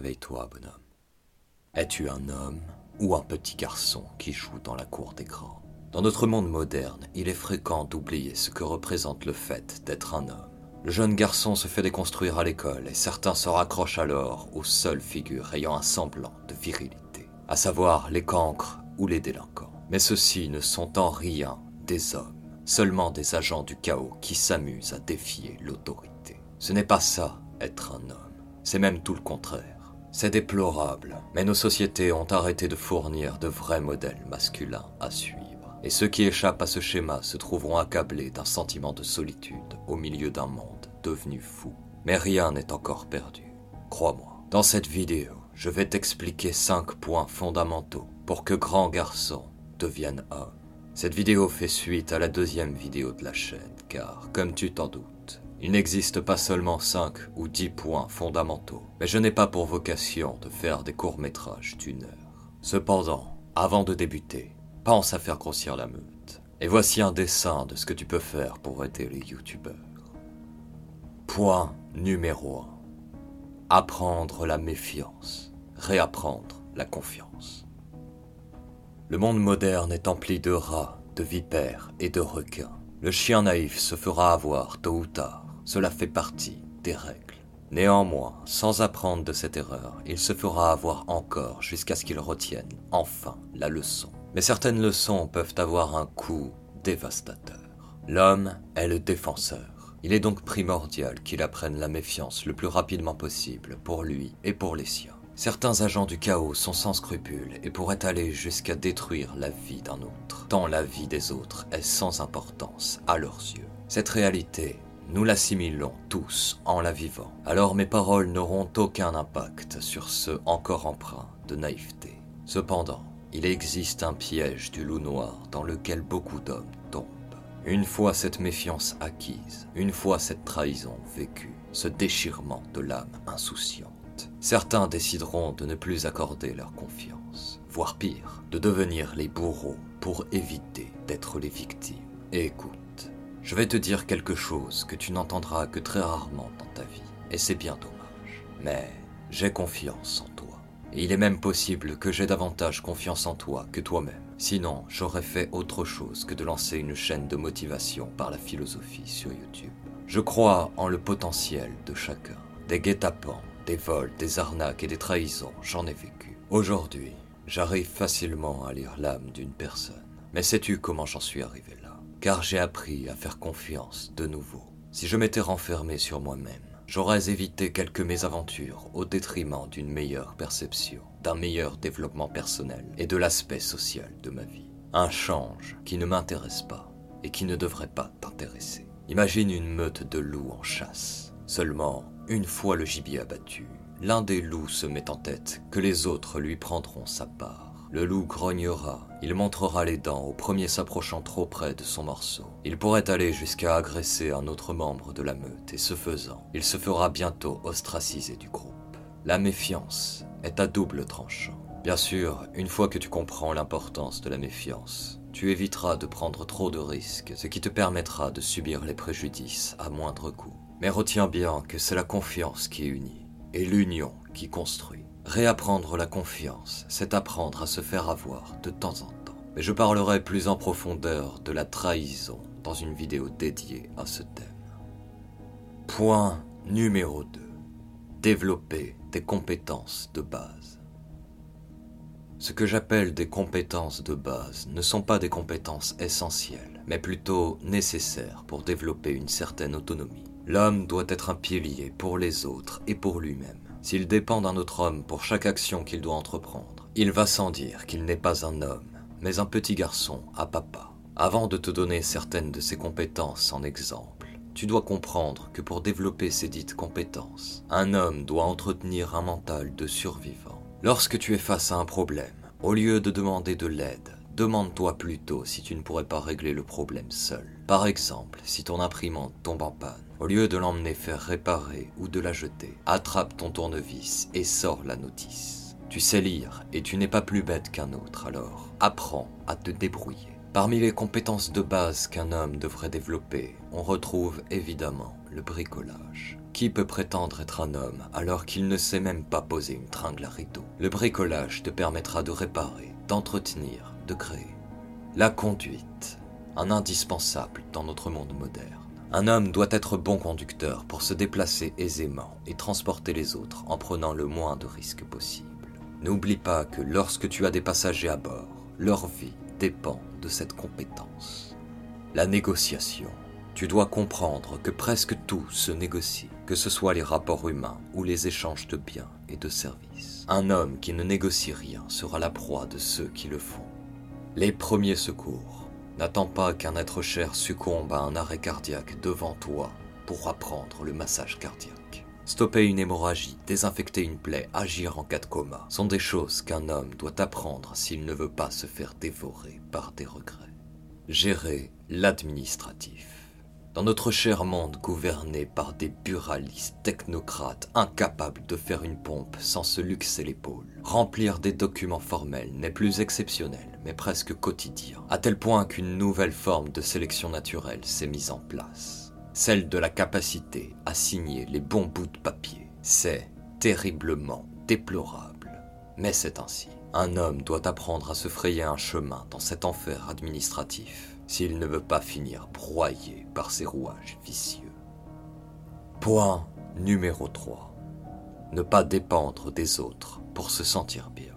Réveille-toi, bonhomme. Es-tu un homme ou un petit garçon qui joue dans la cour des grands? Dans notre monde moderne, il est fréquent d'oublier ce que représente le fait d'être un homme. Le jeune garçon se fait déconstruire à l'école et certains se raccrochent alors aux seules figures ayant un semblant de virilité, à savoir les cancres ou les délinquants. Mais ceux-ci ne sont en rien des hommes, seulement des agents du chaos qui s'amusent à défier l'autorité. Ce n'est pas ça, être un homme. C'est même tout le contraire. C'est déplorable, mais nos sociétés ont arrêté de fournir de vrais modèles masculins à suivre. Et ceux qui échappent à ce schéma se trouveront accablés d'un sentiment de solitude au milieu d'un monde devenu fou. Mais rien n'est encore perdu. Crois-moi. Dans cette vidéo, je vais t'expliquer 5 points fondamentaux pour que grand garçon devienne homme. Cette vidéo fait suite à la deuxième vidéo de la chaîne, car, comme tu t'en doutes, il n'existe pas seulement 5 ou 10 points fondamentaux, mais je n'ai pas pour vocation de faire des courts-métrages d'une heure. Cependant, avant de débuter, pense à faire grossir la meute. Et voici un dessin de ce que tu peux faire pour aider les youtubeurs. Point numéro 1. Apprendre la méfiance, réapprendre la confiance. Le monde moderne est empli de rats, de vipères et de requins. Le chien naïf se fera avoir tôt ou tard, cela fait partie des règles. Néanmoins, sans apprendre de cette erreur, il se fera avoir encore jusqu'à ce qu'il retienne enfin la leçon. Mais certaines leçons peuvent avoir un coût dévastateur. L'homme est le défenseur. Il est donc primordial qu'il apprenne la méfiance le plus rapidement possible pour lui et pour les siens. Certains agents du chaos sont sans scrupules et pourraient aller jusqu'à détruire la vie d'un autre, tant la vie des autres est sans importance à leurs yeux. Cette réalité, nous l'assimilons tous en la vivant, alors mes paroles n'auront aucun impact sur ceux encore empreints de naïveté. Cependant, il existe un piège du loup noir dans lequel beaucoup d'hommes tombent. Une fois cette méfiance acquise, une fois cette trahison vécue, ce déchirement de l'âme insouciante, certains décideront de ne plus accorder leur confiance, voire pire, de devenir les bourreaux pour éviter d'être les victimes. Écoute, je vais te dire quelque chose que tu n'entendras que très rarement dans ta vie, et c'est bien dommage. Mais j'ai confiance en toi. Et il est même possible que j'ai davantage confiance en toi que toi-même. Sinon, j'aurais fait autre chose que de lancer une chaîne de motivation par la philosophie sur YouTube. Je crois en le potentiel de chacun. Des guet-apens, des vols, des arnaques et des trahisons, j'en ai vécu. Aujourd'hui, j'arrive facilement à lire l'âme d'une personne. Mais sais-tu comment j'en suis arrivé là? Car j'ai appris à faire confiance de nouveau. Si je m'étais renfermé sur moi-même, j'aurais évité quelques mésaventures au détriment d'une meilleure perception, d'un meilleur développement personnel et de l'aspect social de ma vie. Un change qui ne m'intéresse pas et qui ne devrait pas t'intéresser. Imagine une meute de loups en chasse. Seulement, une fois le gibier abattu, l'un des loups se met en tête que les autres lui prendront sa part. Le loup grognera, il montrera les dents au premier s'approchant trop près de son morceau. Il pourrait aller jusqu'à agresser un autre membre de la meute et ce faisant, il se fera bientôt ostraciser du groupe. La méfiance est à double tranchant. Bien sûr, une fois que tu comprends l'importance de la méfiance, tu éviteras de prendre trop de risques, ce qui te permettra de subir les préjudices à moindre coût. Mais retiens bien que c'est la confiance qui unit et l'union qui construit. Réapprendre la confiance, c'est apprendre à se faire avoir de temps en temps. Mais je parlerai plus en profondeur de la trahison dans une vidéo dédiée à ce thème. Point numéro 2. Développer des compétences de base. Ce que j'appelle des compétences de base ne sont pas des compétences essentielles, mais plutôt nécessaires pour développer une certaine autonomie. L'homme doit être un pilier pour les autres et pour lui-même. S'il dépend d'un autre homme pour chaque action qu'il doit entreprendre, il va sans dire qu'il n'est pas un homme, mais un petit garçon à papa. Avant de te donner certaines de ses compétences en exemple, tu dois comprendre que pour développer ces dites compétences, un homme doit entretenir un mental de survivant. Lorsque tu es face à un problème, au lieu de demander de l'aide, demande-toi plutôt si tu ne pourrais pas régler le problème seul. Par exemple, si ton imprimante tombe en panne, au lieu de l'emmener faire réparer ou de la jeter, attrape ton tournevis et sors la notice. Tu sais lire et tu n'es pas plus bête qu'un autre, alors apprends à te débrouiller. Parmi les compétences de base qu'un homme devrait développer, on retrouve évidemment le bricolage. Qui peut prétendre être un homme alors qu'il ne sait même pas poser une tringle à rideau? Le bricolage te permettra de réparer, d'entretenir, de créer. La conduite, un indispensable dans notre monde moderne. Un homme doit être bon conducteur pour se déplacer aisément et transporter les autres en prenant le moins de risques possible. N'oublie pas que lorsque tu as des passagers à bord, leur vie dépend de cette compétence. La négociation. Tu dois comprendre que presque tout se négocie, que ce soit les rapports humains ou les échanges de biens et de services. Un homme qui ne négocie rien sera la proie de ceux qui le font. Les premiers secours. N'attends pas qu'un être cher succombe à un arrêt cardiaque devant toi pour apprendre le massage cardiaque. Stopper une hémorragie, désinfecter une plaie, agir en cas de coma sont des choses qu'un homme doit apprendre s'il ne veut pas se faire dévorer par des regrets. Gérer l'administratif. Dans notre cher monde gouverné par des buralistes technocrates incapables de faire une pompe sans se luxer l'épaule, remplir des documents formels n'est plus exceptionnel, mais presque quotidien, à tel point qu'une nouvelle forme de sélection naturelle s'est mise en place. Celle de la capacité à signer les bons bouts de papier. C'est terriblement déplorable, mais c'est ainsi. Un homme doit apprendre à se frayer un chemin dans cet enfer administratif s'il ne veut pas finir broyé par ses rouages vicieux. Point numéro 3. Ne pas dépendre des autres pour se sentir bien.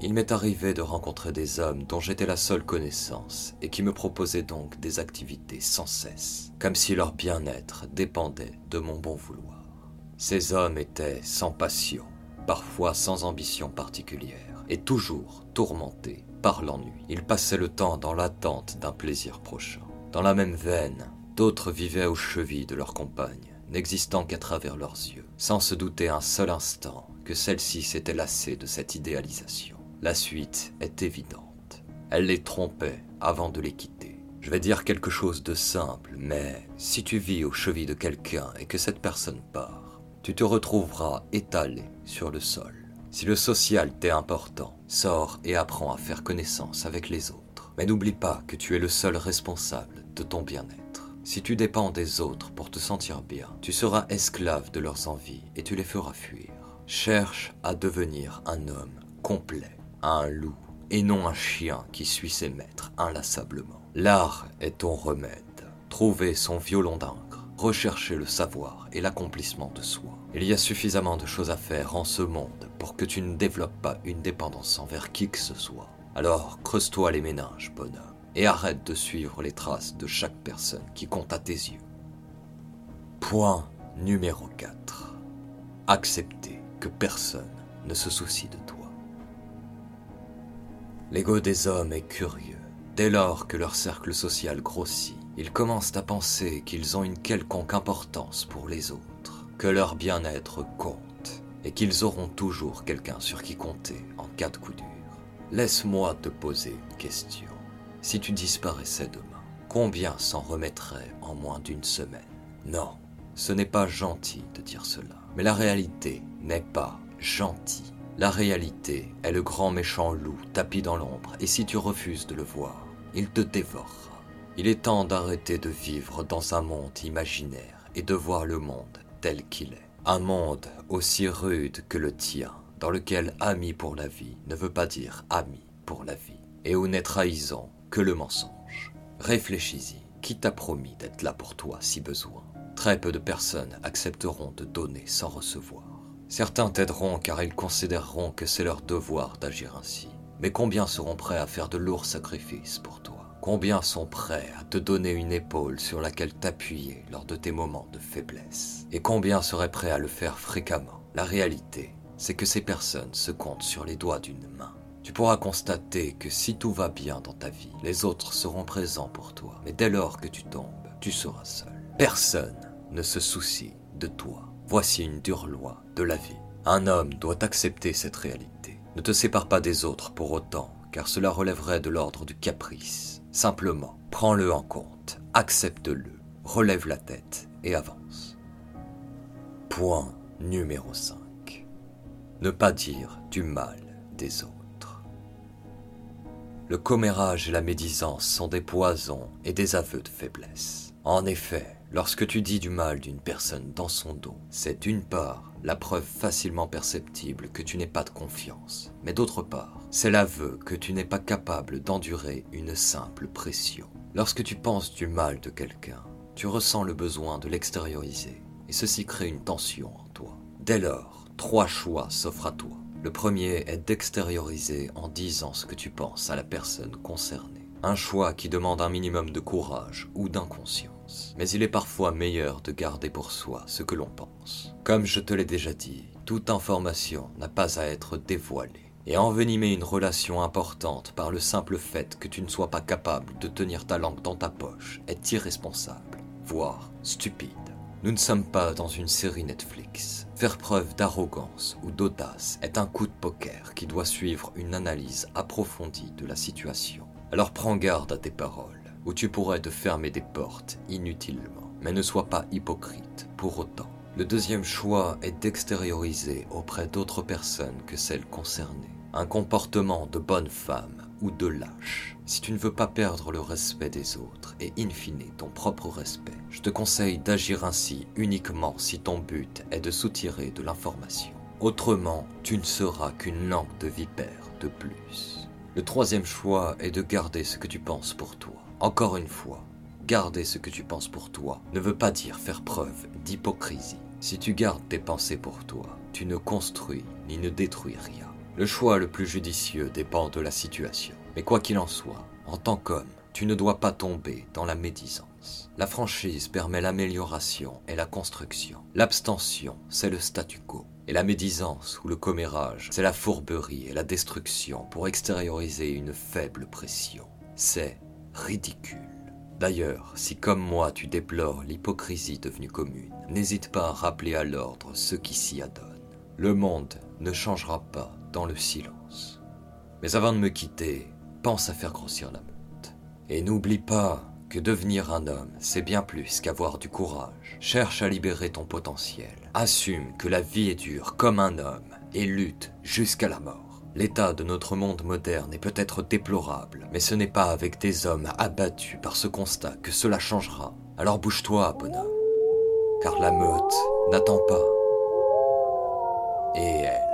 Il m'est arrivé de rencontrer des hommes dont j'étais la seule connaissance et qui me proposaient donc des activités sans cesse, comme si leur bien-être dépendait de mon bon vouloir. Ces hommes étaient sans passion, parfois sans ambition particulière, et toujours tourmentés par l'ennui. Ils passaient le temps dans l'attente d'un plaisir prochain. Dans la même veine, d'autres vivaient aux chevilles de leur compagne, n'existant qu'à travers leurs yeux, sans se douter un seul instant que celle-ci s'était lassée de cette idéalisation. La suite est évidente. Elle les trompait avant de les quitter. Je vais dire quelque chose de simple, mais si tu vis aux chevilles de quelqu'un et que cette personne part, tu te retrouveras étalé sur le sol. Si le social t'est important, sors et apprends à faire connaissance avec les autres. Mais n'oublie pas que tu es le seul responsable de ton bien-être. Si tu dépends des autres pour te sentir bien, tu seras esclave de leurs envies et tu les feras fuir. Cherche à devenir un homme complet, un loup, et non un chien qui suit ses maîtres inlassablement. L'art est ton remède. Trouver son violon d'encre, rechercher le savoir et l'accomplissement de soi. Il y a suffisamment de choses à faire en ce monde pour que tu ne développes pas une dépendance envers qui que ce soit. Alors creuse-toi les méninges, bonhomme, et arrête de suivre les traces de chaque personne qui compte à tes yeux. Point numéro 4. Accepter que personne ne se soucie de toi. L'ego des hommes est curieux. Dès lors que leur cercle social grossit, ils commencent à penser qu'ils ont une quelconque importance pour les autres, que leur bien-être compte et qu'ils auront toujours quelqu'un sur qui compter en cas de coup dur. Laisse-moi te poser une question. Si tu disparaissais demain, combien s'en remettraient en moins d'une semaine? Non, ce n'est pas gentil de dire cela. Mais la réalité n'est pas gentille. La réalité est le grand méchant loup tapis dans l'ombre, et si tu refuses de le voir, il te dévorera. Il est temps d'arrêter de vivre dans un monde imaginaire et de voir le monde tel qu'il est. Un monde aussi rude que le tien, dans lequel ami pour la vie ne veut pas dire ami pour la vie, et où n'est trahison que le mensonge. Réfléchis-y, qui t'a promis d'être là pour toi si besoin? Très peu de personnes accepteront de donner sans recevoir. Certains t'aideront car ils considéreront que c'est leur devoir d'agir ainsi. Mais combien seront prêts à faire de lourds sacrifices pour toi? Combien sont prêts à te donner une épaule sur laquelle t'appuyer lors de tes moments de faiblesse? Et combien seraient prêts à le faire fréquemment? La réalité, c'est que ces personnes se comptent sur les doigts d'une main. Tu pourras constater que si tout va bien dans ta vie, les autres seront présents pour toi. Mais dès lors que tu tombes, tu seras seul. Personne ne se soucie de toi. Voici une dure loi de la vie. Un homme doit accepter cette réalité. Ne te sépare pas des autres pour autant, car cela relèverait de l'ordre du caprice. Simplement, prends-le en compte, accepte-le, relève la tête et avance. Point numéro 5. Ne pas dire du mal des autres. Le commérage et la médisance sont des poisons et des aveux de faiblesse. En effet, Lorsque tu dis du mal d'une personne dans son dos, c'est d'une part la preuve facilement perceptible que tu n'es pas de confiance, mais d'autre part, c'est l'aveu que tu n'es pas capable d'endurer une simple pression. Lorsque tu penses du mal de quelqu'un, tu ressens le besoin de l'extérioriser, et ceci crée une tension en toi. Dès lors, trois choix s'offrent à toi. Le premier est d'extérioriser en disant ce que tu penses à la personne concernée. Un choix qui demande un minimum de courage ou d'inconscience. Mais il est parfois meilleur de garder pour soi ce que l'on pense. Comme je te l'ai déjà dit, toute information n'a pas à être dévoilée. Et envenimer une relation importante par le simple fait que tu ne sois pas capable de tenir ta langue dans ta poche est irresponsable, voire stupide. Nous ne sommes pas dans une série Netflix. Faire preuve d'arrogance ou d'audace est un coup de poker qui doit suivre une analyse approfondie de la situation. Alors prends garde à tes paroles, ou tu pourrais te fermer des portes inutilement. Mais ne sois pas hypocrite pour autant. Le deuxième choix est d'extérioriser auprès d'autres personnes que celles concernées un comportement de bonne femme ou de lâche. Si tu ne veux pas perdre le respect des autres et in fine ton propre respect, je te conseille d'agir ainsi uniquement si ton but est de soutirer de l'information. Autrement, tu ne seras qu'une langue de vipère de plus. Le troisième choix est de garder ce que tu penses pour toi. Encore une fois, garder ce que tu penses pour toi ne veut pas dire faire preuve d'hypocrisie. Si tu gardes tes pensées pour toi, tu ne construis ni ne détruis rien. Le choix le plus judicieux dépend de la situation. Mais quoi qu'il en soit, en tant qu'homme, tu ne dois pas tomber dans la médisance. La franchise permet l'amélioration et la construction. L'abstention, c'est le statu quo. Et la médisance ou le commérage, c'est la fourberie et la destruction pour extérioriser une faible pression. C'est ridicule. D'ailleurs, si comme moi tu déplores l'hypocrisie devenue commune, n'hésite pas à rappeler à l'ordre ceux qui s'y adonnent. Le monde ne changera pas dans le silence. Mais avant de me quitter, pense à faire grossir la meute. Et n'oublie pas que devenir un homme, c'est bien plus qu'avoir du courage. Cherche à libérer ton potentiel. Assume que la vie est dure comme un homme et lutte jusqu'à la mort. L'état de notre monde moderne est peut-être déplorable, mais ce n'est pas avec des hommes abattus par ce constat que cela changera. Alors bouge-toi, bonhomme, car la meute n'attend pas. Et elle.